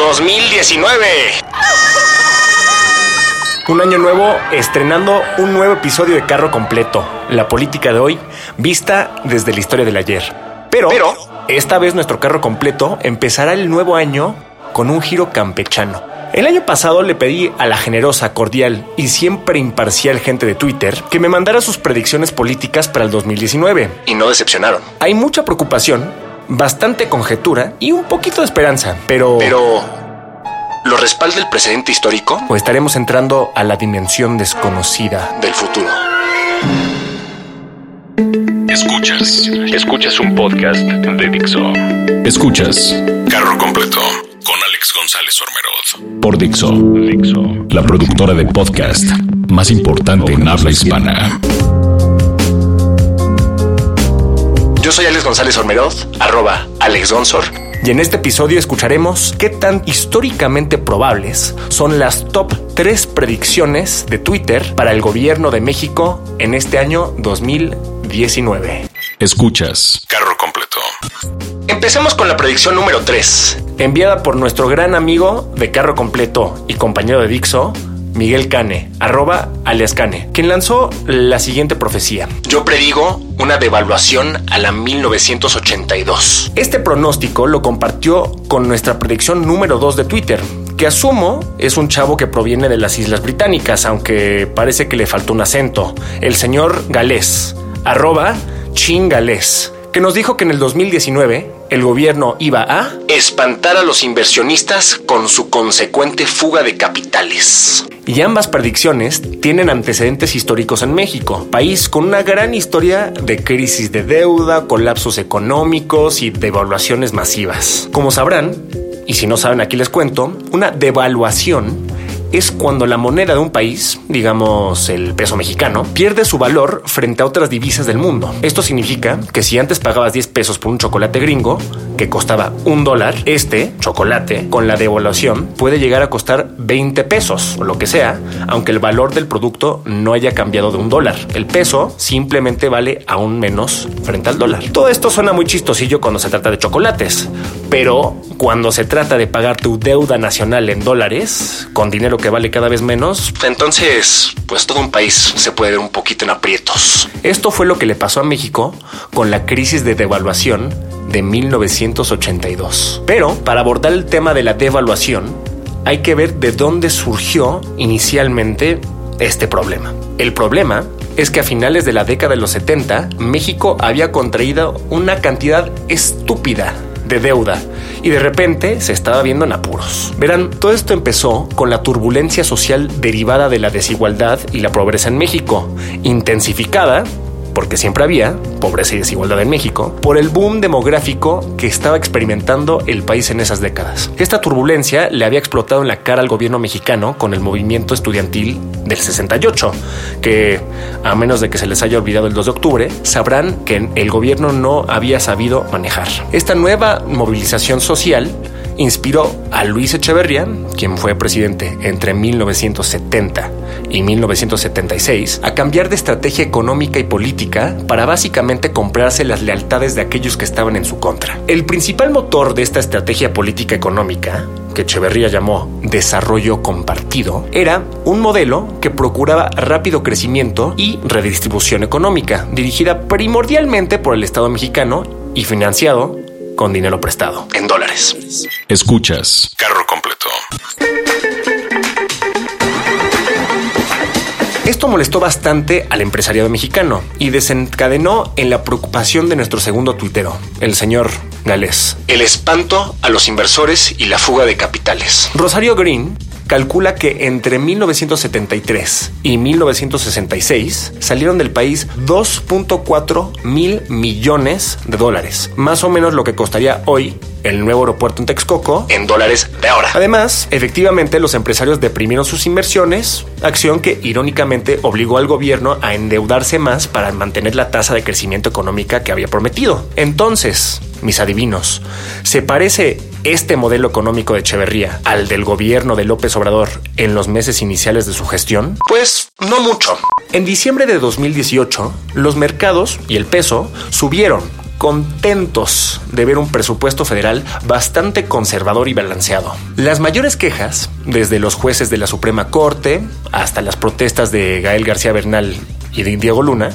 2019. Un año nuevo estrenando un nuevo episodio de Carro Completo, la política de hoy vista desde la historia del ayer. Pero, Pero esta vez nuestro carro completo empezará el nuevo año con un giro campechano. El año pasado le pedí a la generosa, cordial y siempre imparcial gente de Twitter que me mandara sus predicciones políticas para el 2019. Y no decepcionaron. Hay mucha preocupación, bastante conjetura y un poquito de esperanza, pero... Pero... ¿Lo respalda el precedente histórico? ¿O estaremos entrando a la dimensión desconocida del futuro? Escuchas. Escuchas un podcast de Dixo. Escuchas. Carro completo con Alex González Ormerod. Por Dixo. Dixo. La productora de podcast más importante en habla hispana. Yo soy Alex González Ormerod, arroba Alex Gonzor. Y en este episodio escucharemos qué tan históricamente probables son las top 3 predicciones de Twitter para el gobierno de México en este año 2019. Escuchas. Carro completo. Empecemos con la predicción número 3, enviada por nuestro gran amigo de Carro Completo y compañero de Dixo, Miguel Cane, arroba alias Cane, quien lanzó la siguiente profecía. Yo predigo una devaluación a la 1982. Este pronóstico lo compartió con nuestra predicción número 2 de Twitter, que asumo es un chavo que proviene de las Islas Británicas, aunque parece que le faltó un acento, el señor Galés, arroba chingalés que nos dijo que en el 2019 el gobierno iba a espantar a los inversionistas con su consecuente fuga de capitales. Y ambas predicciones tienen antecedentes históricos en México, país con una gran historia de crisis de deuda, colapsos económicos y devaluaciones masivas. Como sabrán, y si no saben aquí les cuento, una devaluación es cuando la moneda de un país, digamos el peso mexicano, pierde su valor frente a otras divisas del mundo. Esto significa que si antes pagabas 10 pesos por un chocolate gringo, que costaba un dólar, este chocolate, con la devaluación, puede llegar a costar 20 pesos o lo que sea, aunque el valor del producto no haya cambiado de un dólar. El peso simplemente vale aún menos frente al dólar. Todo esto suena muy chistosillo cuando se trata de chocolates, pero cuando se trata de pagar tu deuda nacional en dólares, con dinero que vale cada vez menos, entonces, pues todo un país se puede ver un poquito en aprietos. Esto fue lo que le pasó a México con la crisis de devaluación de 1982. Pero para abordar el tema de la devaluación, hay que ver de dónde surgió inicialmente este problema. El problema es que a finales de la década de los 70, México había contraído una cantidad estúpida de deuda y de repente se estaba viendo en apuros. Verán, todo esto empezó con la turbulencia social derivada de la desigualdad y la pobreza en México, intensificada porque siempre había pobreza y desigualdad en México, por el boom demográfico que estaba experimentando el país en esas décadas. Esta turbulencia le había explotado en la cara al gobierno mexicano con el movimiento estudiantil del 68, que a menos de que se les haya olvidado el 2 de octubre, sabrán que el gobierno no había sabido manejar. Esta nueva movilización social inspiró a Luis Echeverría, quien fue presidente entre 1970 y 1976, a cambiar de estrategia económica y política para básicamente comprarse las lealtades de aquellos que estaban en su contra. El principal motor de esta estrategia política económica que Echeverría llamó desarrollo compartido, era un modelo que procuraba rápido crecimiento y redistribución económica, dirigida primordialmente por el Estado mexicano y financiado con dinero prestado, en dólares. Escuchas. Carro completo. Esto molestó bastante al empresariado mexicano y desencadenó en la preocupación de nuestro segundo tuitero, el señor Gales. El espanto a los inversores y la fuga de capitales. Rosario Green calcula que entre 1973 y 1966 salieron del país 2.4 mil millones de dólares, más o menos lo que costaría hoy el nuevo aeropuerto en Texcoco en dólares de ahora. Además, efectivamente, los empresarios deprimieron sus inversiones, acción que irónicamente obligó al gobierno a endeudarse más para mantener la tasa de crecimiento económica que había prometido. Entonces, mis adivinos, ¿se parece este modelo económico de Echeverría al del gobierno de López Obrador en los meses iniciales de su gestión? Pues no mucho. En diciembre de 2018, los mercados y el peso subieron contentos de ver un presupuesto federal bastante conservador y balanceado. Las mayores quejas, desde los jueces de la Suprema Corte hasta las protestas de Gael García Bernal y de Diego Luna,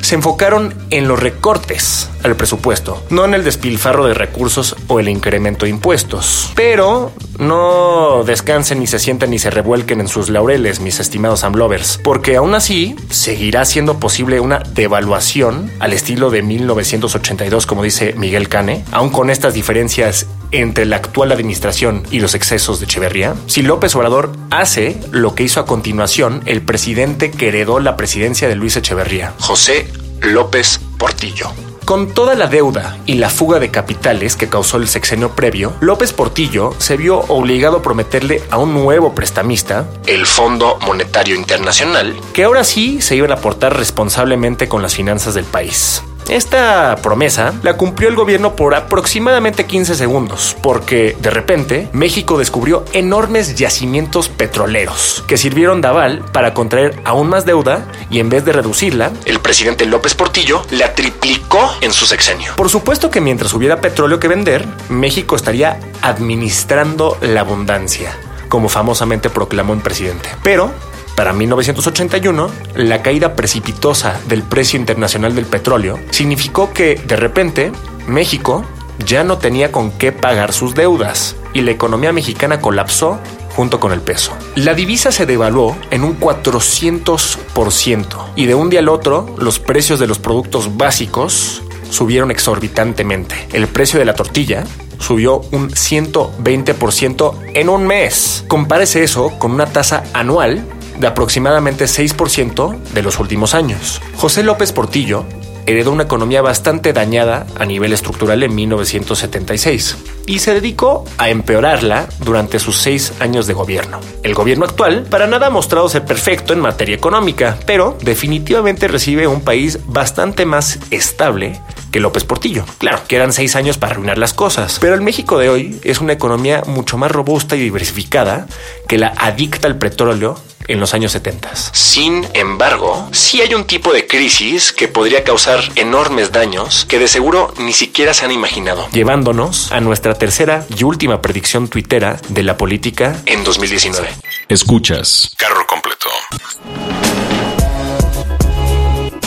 se enfocaron en los recortes al presupuesto, no en el despilfarro de recursos o el incremento de impuestos. Pero no descansen ni se sienten ni se revuelquen en sus laureles, mis estimados Amlovers, porque aún así seguirá siendo posible una devaluación al estilo de 1982, como dice Miguel Cane, aún con estas diferencias entre la actual administración y los excesos de Echeverría, si López Obrador hace lo que hizo a continuación el presidente que heredó la presidencia de Luis Echeverría, José López Portillo. Con toda la deuda y la fuga de capitales que causó el sexenio previo, López Portillo se vio obligado a prometerle a un nuevo prestamista, el Fondo Monetario Internacional, que ahora sí se iban a aportar responsablemente con las finanzas del país. Esta promesa la cumplió el gobierno por aproximadamente 15 segundos, porque de repente México descubrió enormes yacimientos petroleros que sirvieron de aval para contraer aún más deuda y en vez de reducirla, el presidente López Portillo la triplicó en su sexenio. Por supuesto que mientras hubiera petróleo que vender, México estaría administrando la abundancia como famosamente proclamó el presidente. Pero para 1981, la caída precipitosa del precio internacional del petróleo significó que, de repente, México ya no tenía con qué pagar sus deudas y la economía mexicana colapsó junto con el peso. La divisa se devaluó en un 400% y de un día al otro los precios de los productos básicos subieron exorbitantemente. El precio de la tortilla subió un 120% en un mes. Compárese eso con una tasa anual de aproximadamente 6% de los últimos años. José López Portillo heredó una economía bastante dañada a nivel estructural en 1976 y se dedicó a empeorarla durante sus seis años de gobierno. El gobierno actual para nada ha mostrado ser perfecto en materia económica, pero definitivamente recibe un país bastante más estable que López Portillo. Claro, que eran seis años para arruinar las cosas, pero el México de hoy es una economía mucho más robusta y diversificada que la adicta al petróleo en los años 70. Sin embargo, sí hay un tipo de crisis que podría causar enormes daños que de seguro ni siquiera se han imaginado, llevándonos a nuestra tercera y última predicción tuitera de la política en 2019. Escuchas Carro Completo.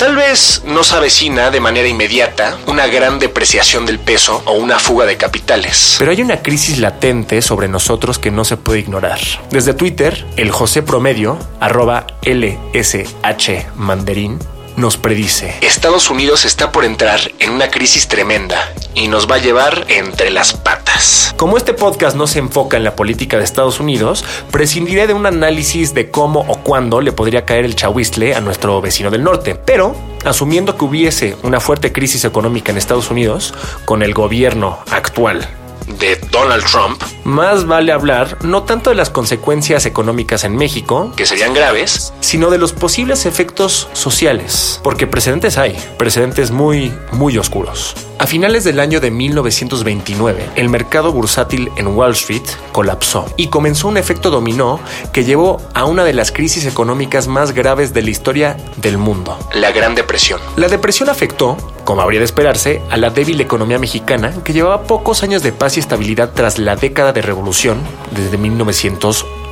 Tal vez no se avecina de manera inmediata una gran depreciación del peso o una fuga de capitales. Pero hay una crisis latente sobre nosotros que no se puede ignorar. Desde Twitter, el José Promedio, arroba LSH Mandarín, nos predice. Estados Unidos está por entrar en una crisis tremenda y nos va a llevar entre las patas. Como este podcast no se enfoca en la política de Estados Unidos, prescindiré de un análisis de cómo o cuándo le podría caer el chahuistle a nuestro vecino del norte. Pero, asumiendo que hubiese una fuerte crisis económica en Estados Unidos, con el gobierno actual de Donald Trump, más vale hablar no tanto de las consecuencias económicas en México, que serían graves, sino de los posibles efectos sociales, porque precedentes hay, precedentes muy, muy oscuros. A finales del año de 1929, el mercado bursátil en Wall Street colapsó y comenzó un efecto dominó que llevó a una de las crisis económicas más graves de la historia del mundo, la Gran Depresión. La depresión afectó, como habría de esperarse, a la débil economía mexicana que llevaba pocos años de paz y estabilidad tras la década de revolución desde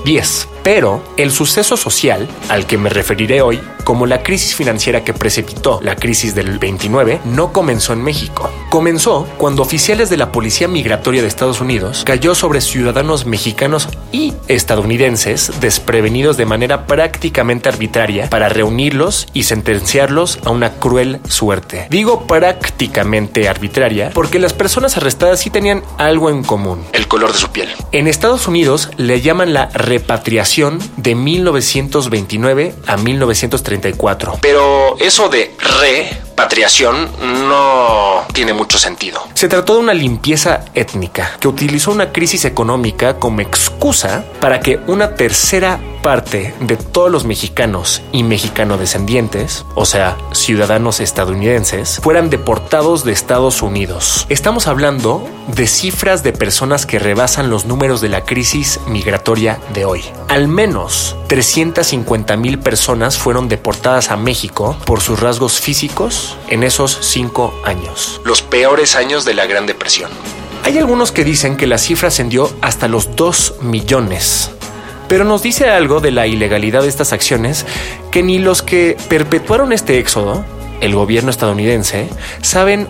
1910. Pero el suceso social al que me referiré hoy, como la crisis financiera que precipitó la crisis del 29, no comenzó en México. Comenzó cuando oficiales de la Policía Migratoria de Estados Unidos cayó sobre ciudadanos mexicanos y estadounidenses desprevenidos de manera prácticamente arbitraria para reunirlos y sentenciarlos a una cruel suerte. Digo prácticamente arbitraria porque las personas arrestadas sí tenían algo en común, el color de su piel. En Estados Unidos le llaman la repatriación de 1929 a 1934. Pero eso de repatriación no tiene mucho sentido. Se trató de una limpieza étnica que utilizó una crisis económica como excusa para que una tercera parte de todos los mexicanos y mexicano-descendientes, o sea, ciudadanos estadounidenses, fueran deportados de Estados Unidos. Estamos hablando de cifras de personas que rebasan los números de la crisis migratoria de hoy. Al menos 350 mil personas fueron deportadas a México por sus rasgos físicos en esos cinco años. Los peores años de la Gran Depresión. Hay algunos que dicen que la cifra ascendió hasta los 2 millones. Pero nos dice algo de la ilegalidad de estas acciones que ni los que perpetuaron este éxodo, el gobierno estadounidense, saben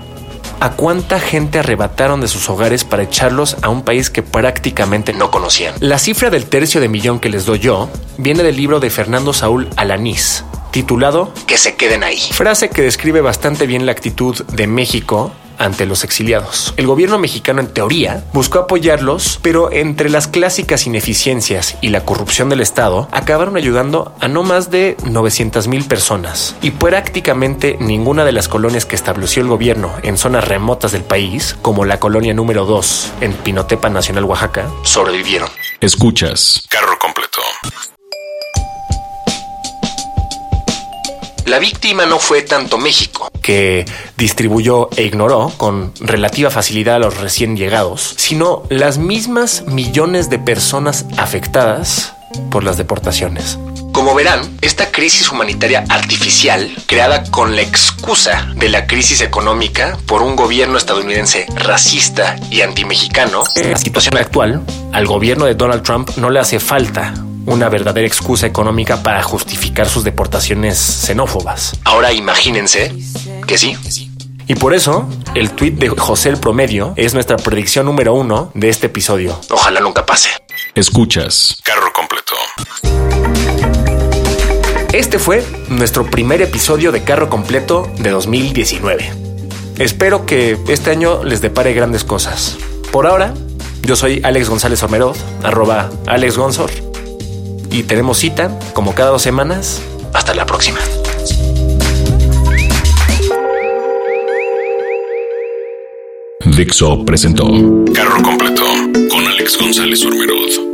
a cuánta gente arrebataron de sus hogares para echarlos a un país que prácticamente no conocían. La cifra del tercio de millón que les doy yo viene del libro de Fernando Saúl Alanís, titulado Que se queden ahí. Frase que describe bastante bien la actitud de México ante los exiliados. El gobierno mexicano en teoría buscó apoyarlos, pero entre las clásicas ineficiencias y la corrupción del Estado acabaron ayudando a no más de 900 mil personas. Y prácticamente ninguna de las colonias que estableció el gobierno en zonas remotas del país, como la colonia número 2 en Pinotepa Nacional, Oaxaca, sobrevivieron. Escuchas. Carro completo. La víctima no fue tanto México, que distribuyó e ignoró con relativa facilidad a los recién llegados, sino las mismas millones de personas afectadas por las deportaciones. Como verán, esta crisis humanitaria artificial, creada con la excusa de la crisis económica por un gobierno estadounidense racista y antimexicano, en la situación actual, al gobierno de Donald Trump no le hace falta una verdadera excusa económica para justificar sus deportaciones xenófobas. Ahora imagínense que sí. Y por eso, el tuit de José el Promedio es nuestra predicción número uno de este episodio. Ojalá nunca pase. Escuchas. Carro completo. Este fue nuestro primer episodio de Carro Completo de 2019. Espero que este año les depare grandes cosas. Por ahora, yo soy Alex González Ormeroz, arroba Alex Gonzor y tenemos cita como cada dos semanas. Hasta la próxima. Dixo presentó Carro Completo con Alex González Ormeroz.